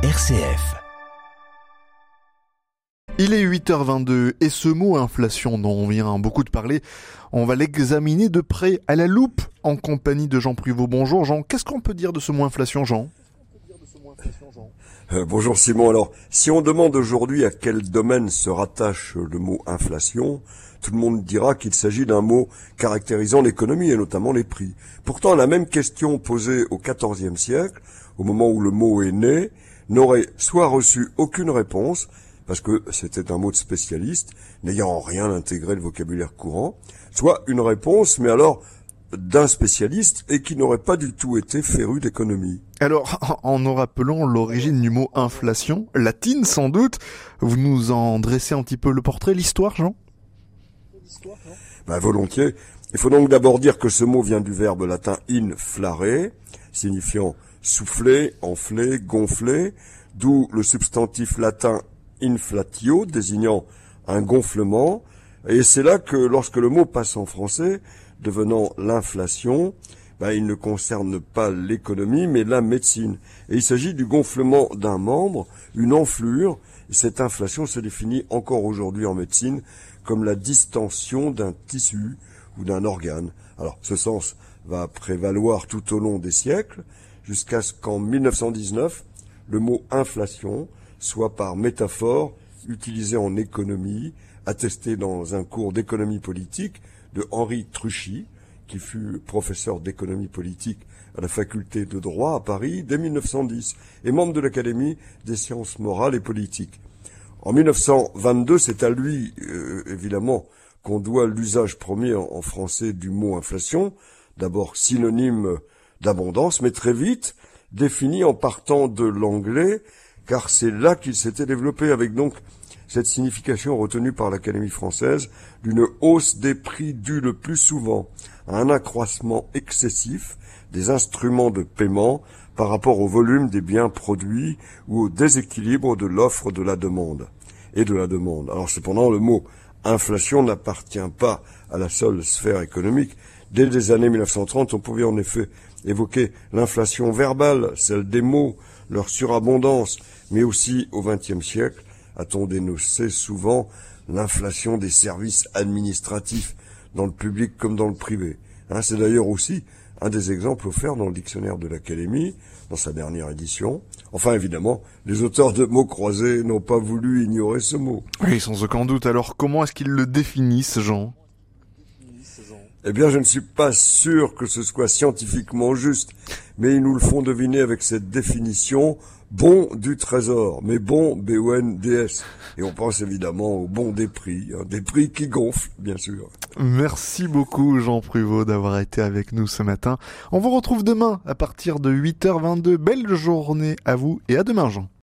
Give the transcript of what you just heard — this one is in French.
RCF. Il est 8h22 et ce mot inflation dont on vient beaucoup de parler, on va l'examiner de près à la loupe en compagnie de Jean Pruvot. Bonjour Jean, qu'est-ce qu'on peut dire de ce mot inflation Jean? Euh, bonjour Simon. Alors, si on demande aujourd'hui à quel domaine se rattache le mot inflation, tout le monde dira qu'il s'agit d'un mot caractérisant l'économie et notamment les prix. Pourtant, la même question posée au XIVe siècle, au moment où le mot est né, n'aurait soit reçu aucune réponse, parce que c'était un mot de spécialiste, n'ayant rien intégré le vocabulaire courant, soit une réponse, mais alors d'un spécialiste et qui n'aurait pas du tout été féru d'économie. Alors, en nous rappelant l'origine du mot inflation, latine sans doute, vous nous en dressez un petit peu le portrait, l'histoire, Jean? Ben, Volontiers. Il faut donc d'abord dire que ce mot vient du verbe latin inflare, signifiant souffler, enfler, gonfler, d'où le substantif latin inflatio, désignant un gonflement, et c'est là que lorsque le mot passe en français, devenant l'inflation, ben, il ne concerne pas l'économie, mais la médecine. Et il s'agit du gonflement d'un membre, une enflure. cette inflation se définit encore aujourd'hui en médecine comme la distension d'un tissu ou d'un organe. Alors, ce sens va prévaloir tout au long des siècles, jusqu'à ce qu'en 1919, le mot inflation soit par métaphore utilisé en économie, attesté dans un cours d'économie politique de Henri Truchy, qui fut professeur d'économie politique à la faculté de droit à Paris dès 1910 et membre de l'Académie des sciences morales et politiques. En 1922, c'est à lui, euh, évidemment, qu'on doit l'usage premier en, français du mot inflation, d'abord synonyme d'abondance, mais très vite défini en partant de l'anglais, car c'est là qu'il s'était développé avec donc cette signification retenue par l'Académie française d'une hausse des prix due le plus souvent à un accroissement excessif des instruments de paiement par rapport au volume des biens produits ou au déséquilibre de l'offre de la demande et de la demande. Alors cependant, le mot inflation n'appartient pas à la seule sphère économique. Dès les années 1930, on pouvait en effet évoquer l'inflation verbale, celle des mots, leur surabondance, mais aussi au XXe siècle, a-t-on dénoncé souvent l'inflation des services administratifs dans le public comme dans le privé. Hein, c'est d'ailleurs aussi un des exemples offerts dans le dictionnaire de l'Académie, dans sa dernière édition. Enfin, évidemment, les auteurs de mots croisés n'ont pas voulu ignorer ce mot. Oui, sans aucun doute. Alors, comment est-ce qu'ils le définissent, Jean? Eh bien, je ne suis pas sûr que ce soit scientifiquement juste, mais ils nous le font deviner avec cette définition bon du trésor, mais bon B-O-N-D-S. Et on pense évidemment au bon des prix, hein, des prix qui gonflent, bien sûr. Merci beaucoup Jean Pruvot d'avoir été avec nous ce matin. On vous retrouve demain à partir de 8h22. Belle journée à vous et à demain Jean.